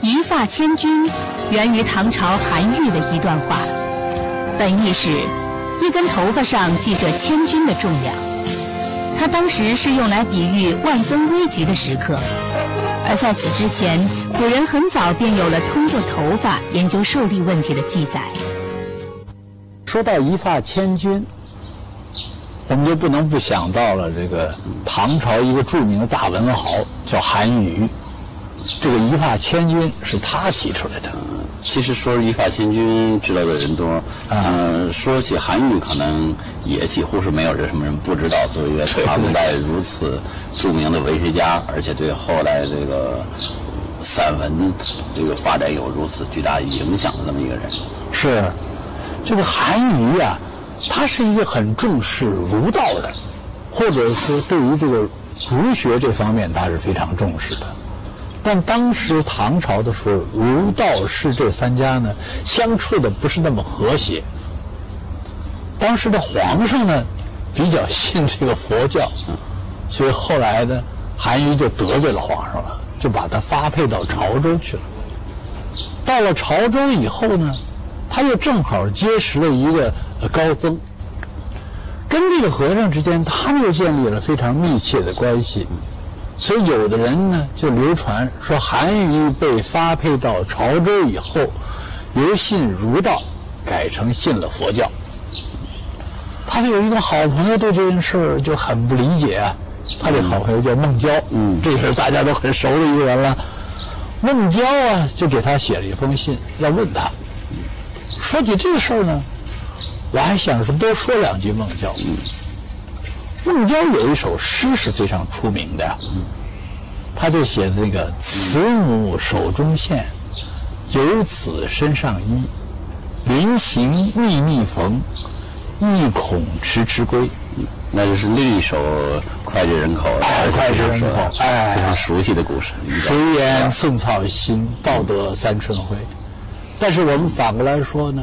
一发千钧源于唐朝韩愈的一段话，本意是，一根头发上系着千钧的重量。他当时是用来比喻万分危急的时刻，而在此之前，古人很早便有了通过头发研究受力问题的记载。说到一发千钧，我们就不能不想到了这个唐朝一个著名的大文豪叫韩愈。这个一发千钧是他提出来的。其实说一发千钧知道的人多，嗯，说起韩愈，可能也几乎是没有人什么人不知道。作为一个唐代如此著名的文学家，而且对后来这个散文这个发展有如此巨大影响的这么一个人。是，这个韩愈啊，他是一个很重视儒道的，或者说对于这个儒学这方面，他是非常重视的。但当时唐朝的时候，儒道释这三家呢，相处的不是那么和谐。当时的皇上呢，比较信这个佛教，所以后来呢，韩愈就得罪了皇上了，就把他发配到潮州去了。到了潮州以后呢，他又正好结识了一个高僧，跟这个和尚之间，他们又建立了非常密切的关系。所以有的人呢就流传说，韩愈被发配到潮州以后，由信儒道改成信了佛教。他的有一个好朋友对这件事儿就很不理解啊。他这好朋友叫孟郊，嗯，这是大家都很熟的一个人了。孟郊啊，就给他写了一封信，要问他。说起这个事儿呢，我还想说多说两句孟郊。孟郊有一首诗是非常出名的，他就写的那个“慈母手中线，游子身上衣。临行密密缝，意恐迟迟归。”那就是另一首脍炙人口、脍炙人口、哎，非常熟悉的故事。谁言寸草心，报得三春晖？但是我们反过来说呢，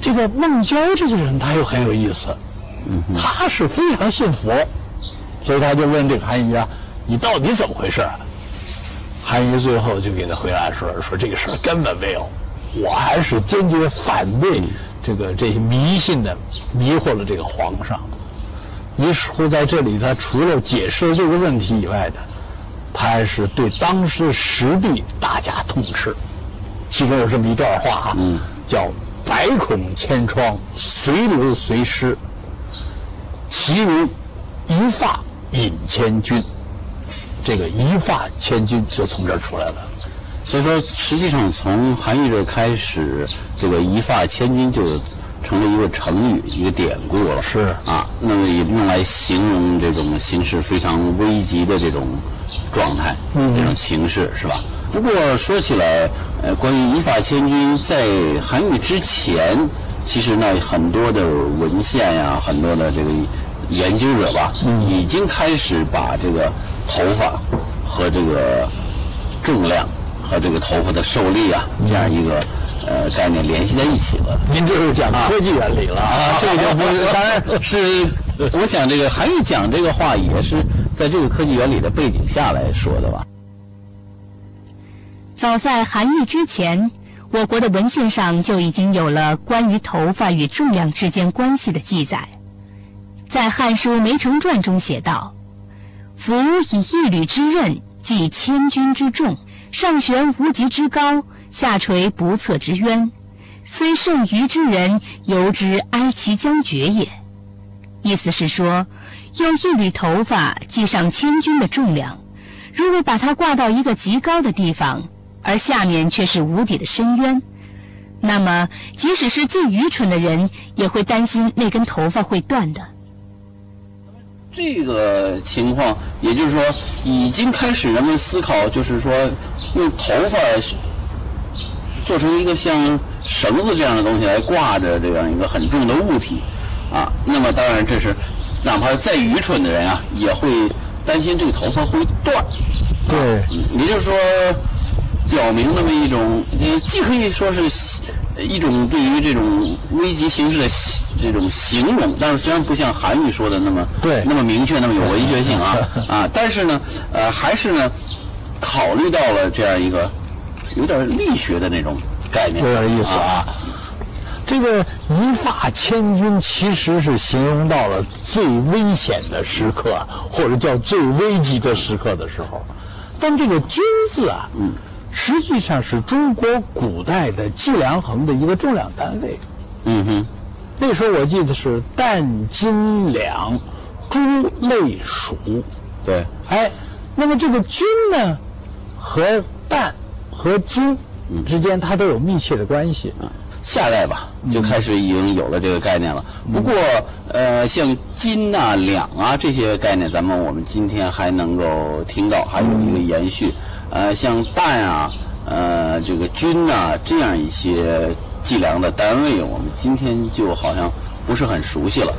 这个孟郊这个人他又很有意思。他是非常信佛，所以他就问这个韩愈啊：“你到底怎么回事？”韩愈最后就给他回答说：“说这个事儿根本没有，我还是坚决反对这个这些迷信的迷惑了这个皇上。”于是乎，在这里他除了解释这个问题以外的，他还是对当时时弊大加痛斥。其中有这么一段话啊，叫“百孔千疮，随流随失。”其如一发引千钧，这个一发千钧就从这儿出来了。所以说，实际上从韩愈这开始，这个一发千钧就成了一个成语、一个典故了。是啊，那么也用来形容这种形势非常危急的这种状态，这种形势是吧？不过说起来，呃，关于一发千钧，在韩愈之前，其实呢很多的文献呀，很多的这个。研究者吧，已经开始把这个头发和这个重量和这个头发的受力啊，这样一个呃概念联系在一起了。您这是讲科技原理了啊？这就不是，当然是我想这个韩愈讲这个话也是在这个科技原理的背景下来说的吧。早在韩愈之前，我国的文献上就已经有了关于头发与重量之间关系的记载。在《汉书·梅城传》中写道：“夫以一缕之刃，计千钧之重，上悬无极之高，下垂不测之渊，虽甚愚之人，犹之哀其将绝也。”意思是说，用一缕头发系上千钧的重量，如果把它挂到一个极高的地方，而下面却是无底的深渊，那么即使是最愚蠢的人，也会担心那根头发会断的。这个情况，也就是说，已经开始人们思考，就是说，用头发做成一个像绳子这样的东西来挂着这样一个很重的物体，啊，那么当然这是哪怕再愚蠢的人啊，也会担心这个头发会断。对，也就是说，表明那么一种，既可以说是一种对于这种危急形势的这种形容，但是虽然不像韩愈说的那么对那么明确，那么有文学性啊 啊，但是呢，呃，还是呢，考虑到了这样一个有点力学的那种概念，有点意思啊。这个一发千钧其实是形容到了最危险的时刻，或者叫最危急的时刻的时候。但这个“钧”字啊，嗯，实际上是中国古代的计量衡的一个重量单位。嗯哼，那时候我记得是蛋金、两、猪、类、鼠。对，哎，那么这个钧呢，和蛋和斤之间它都有密切的关系。下代吧就开始已经有了这个概念了。不过，呃，像金呐、两啊这些概念，咱们我们今天还能够听到，还有一个延续。呃，像蛋啊、呃这个钧呐这样一些计量的单位，我们今天就好像不是很熟悉了。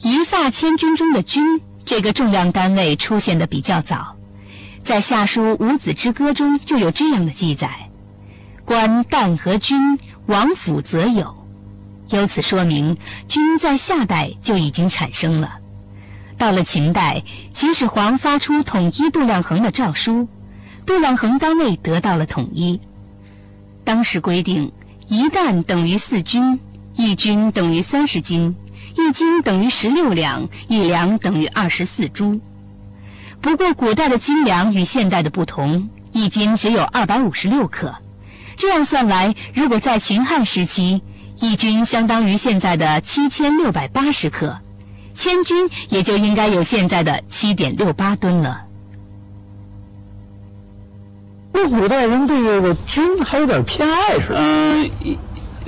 一发千钧中的钧这个重量单位出现的比较早，在夏书《五子之歌》中就有这样的记载。观旦和钧，王府则有，由此说明钧在夏代就已经产生了。到了秦代，秦始皇发出统一度量衡的诏书，度量衡单位得到了统一。当时规定，一担等于四钧，一钧等于三十斤，一斤等于十六两，一两等于二十四铢。不过，古代的斤两与现代的不同，一斤只有二百五十六克。这样算来，如果在秦汉时期，一钧相当于现在的七千六百八十克，千钧也就应该有现在的七点六八吨了。那古代人对这个钧还有点偏爱是吧。嗯，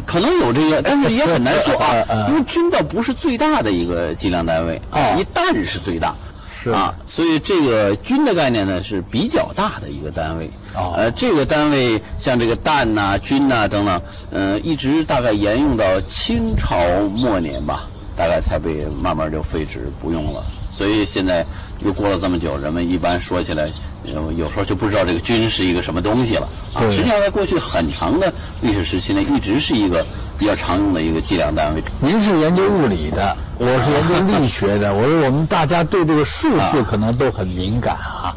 可能有这个，但是也很难说啊因为钧倒不是最大的一个计量单位啊一担是最大。是啊，所以这个钧的概念呢是比较大的一个单位。哦呃，这个单位像这个担呐、钧呐等等，呃，一直大概沿用到清朝末年吧，大概才被慢慢就废止不用了。所以现在又过了这么久，人们一般说起来，有有时候就不知道这个钧是一个什么东西了。啊，实际上在过去很长的历史时期呢，一直是一个比较常用的一个计量单位。您是研究物理的，我是研究力学的。我说我们大家对这个数字可能都很敏感啊。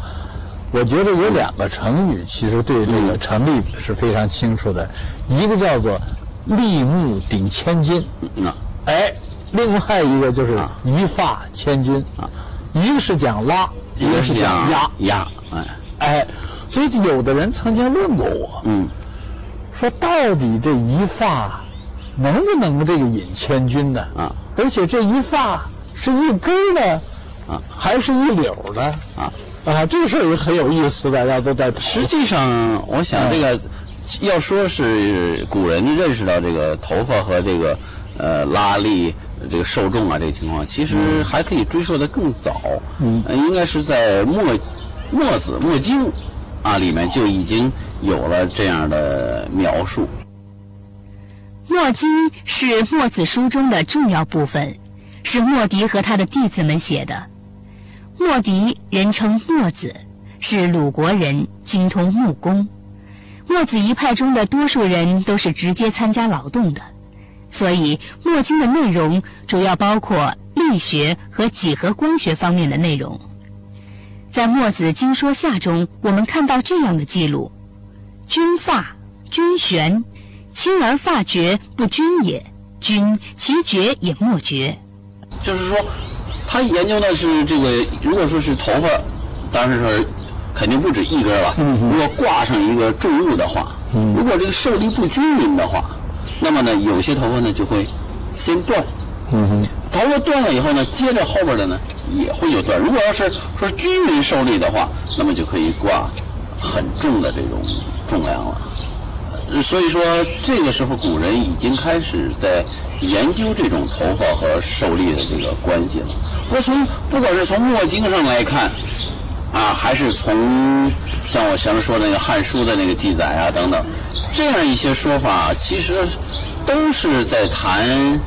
我觉得有两个成语，其实对这个成立是非常清楚的，一个叫做“立木顶千金”，哎，另外一个就是“一发千钧”，一个是讲拉，一个是讲压。压，哎，哎，所以有的人曾经问过我，嗯，说到底这一发能不能这个引千钧呢？啊，而且这一发是一根儿的，啊，还是一绺儿的？啊，啊，这个事儿也很有意思，大家都在。实际上，我想这个要说是古人认识到这个头发和这个呃拉力、这个受众啊这个情况，其实还可以追溯的更早。嗯，应该是在墨墨子墨经啊里面就已经有了这样的描述。墨经是墨子书中的重要部分，是墨翟和他的弟子们写的。墨翟人称墨子，是鲁国人，精通木工。墨子一派中的多数人都是直接参加劳动的，所以墨经的内容主要包括力学和几何光学方面的内容。在《墨子经说下》中，我们看到这样的记录：君发，君悬。轻而发绝，不均也；君其绝也莫绝。就是说，他研究的是这个，如果说是头发，当然是肯定不止一根了。如果挂上一个重物的话，如果这个受力不均匀的话，那么呢，有些头发呢就会先断。头发断了以后呢，接着后边的呢也会有断。如果要是说均匀受力的话，那么就可以挂很重的这种重量了。所以说，这个时候古人已经开始在研究这种头发和受力的这个关系了。我从不管是从墨经上来看，啊，还是从像我前面说的那个《汉书》的那个记载啊等等，这样一些说法，其实都是在谈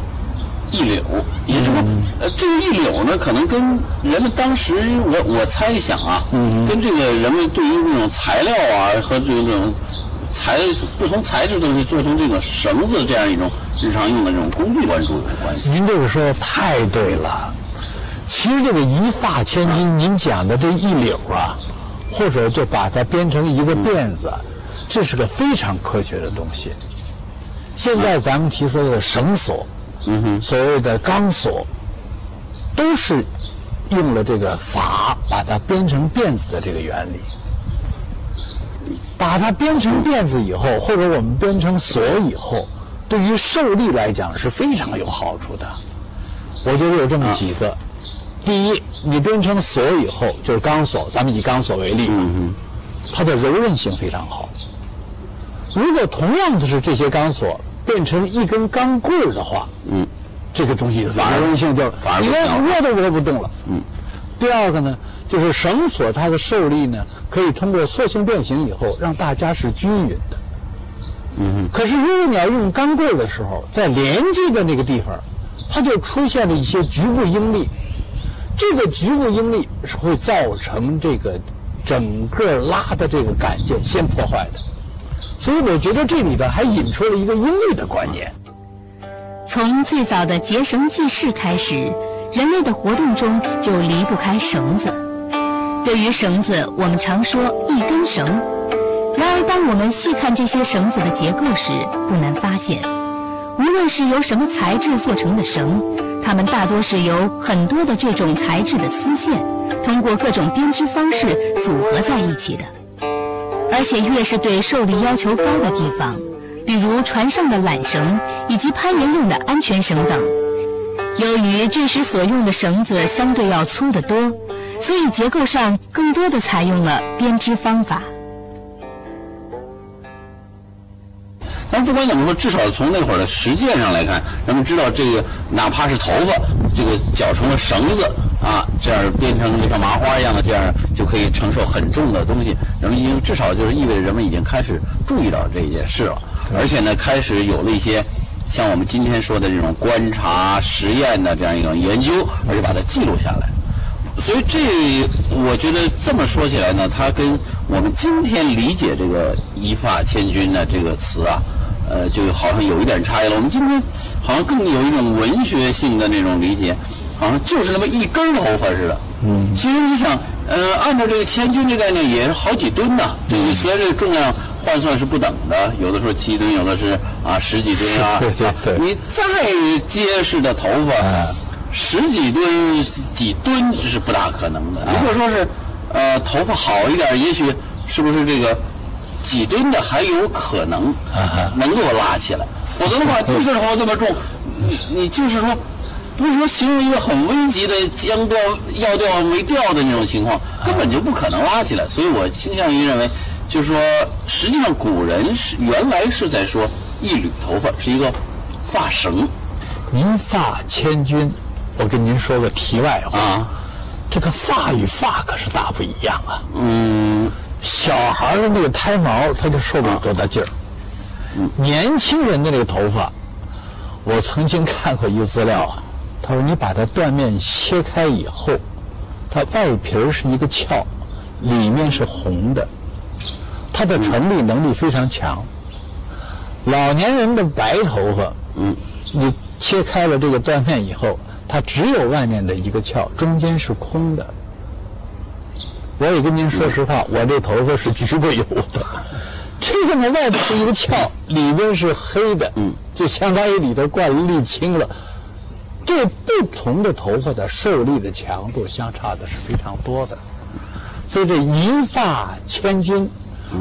一绺，也就是说，呃，这个一绺呢，可能跟人们当时我我猜想啊，跟这个人们对于这种材料啊和这种这种材不同材质东西做成这个绳子这样一种日常用的这种工具关注有关系。您这个说的太对了。其实这个一发千金，您讲的这一绺啊，或者就把它编成一个辫子，这是个非常科学的东西。现在咱们提出的绳索，嗯哼，所谓的钢索，都是用了这个法把它编成辫子的这个原理。把它编成辫子以后，或者我们编成锁以后，对于受力来讲是非常有好处的。我觉得有这么几个：第一，你编成锁以后，就是钢索，咱们以钢索为例吧，它的柔韧性非常好。如果同样的是这些钢索变成一根钢棍儿的话，嗯，这个东西反而柔韧性就反而不你连行握都握不动了。嗯。第二个呢，就是绳索它的受力呢，可以通过塑性变形以后，让大家是均匀的。嗯。可是如果你要用钢棍儿的时候，在连接的那个地方，它就出现了一些局部应力，这个局部应力是会造成这个整个拉的这个杆件先破坏的。所以我觉得这里边还引出了一个应力的观念。从最早的结绳记事开始，人类的活动中就离不开绳子。对于绳子，我们常说一根绳。然而，当我们细看这些绳子的结构时，不难发现，无论是由什么材质做成的绳，它们大多是由很多的这种材质的丝线，通过各种编织方式组合在一起的。而且越是对受力要求高的地方，比如船上的缆绳以及攀岩用的安全绳等，由于这时所用的绳子相对要粗得多，所以结构上更多的采用了编织方法。但不管怎么说，至少从那会儿的实践上来看，人们知道这个哪怕是头发，这个绞成了绳子啊，这样变成就像麻花一样的，这样就可以承受很重的东西。人们已经至少就是意味着人们已经开始注意到这件事了，而且呢，开始有了一些像我们今天说的这种观察、实验的这样一种研究，而且把它记录下来。所以这我觉得这么说起来呢，它跟我们今天理解这个“一发千钧”的这个词啊，呃，就好像有一点差异了。我们今天好像更有一种文学性的那种理解，好像就是那么一根头发似的。嗯，其实你想，呃，按照这个千钧这概念，也是好几吨呐。这个虽然这个重量换算是不等的，有的时候七吨，有的是啊十几吨啊。对对对你再结实的头发。十几吨、几吨是不大可能的。如果说是，呃，头发好一点，也许是不是这个几吨的还有可能能够拉起来？否则的话，一根头发这么重，你你就是说，不是说形容一个很危急的将掉要掉没掉的那种情况，根本就不可能拉起来。所以我倾向于认为，就是说，实际上古人是原来是在说一缕头发是一个发绳一发千钧，我跟您说个题外话，啊。这个发与发可是大不一样啊。嗯，小孩的那个胎毛，他就受不了多大劲儿。年轻人的那个头发，我曾经看过一个资料啊，他说你把它断面切开以后，它外皮儿是一个鞘，里面是红的，它的传递能力非常强。老年人的白头发，你切开了这个断面以后，它只有外面的一个鞘，中间是空的。我也跟您说实话，我这头发是焗过油的。这个呢，外头是一个壳，里边是黑的，嗯，就相当于里头灌了沥青了。这不同的头发的受力的强度相差的是非常多的。所以这一发千金，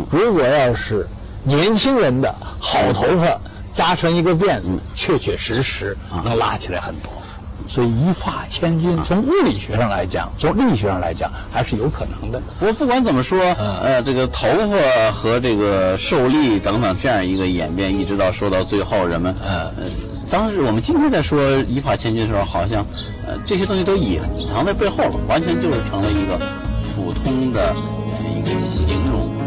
如果要是年轻人的好头发扎成一个辫子，确确实实能拉起来很多。所以一发千钧，从物理学上来讲，从力学上来讲，还是有可能的。不过不管怎么说，呃，这个头发和这个受力等等这样一个演变，一直到说到最后，人们呃，当时我们今天在说一发千钧的时候，好像呃这些东西都隐藏在背后了，完全就是成了一个普通的呃一个形容。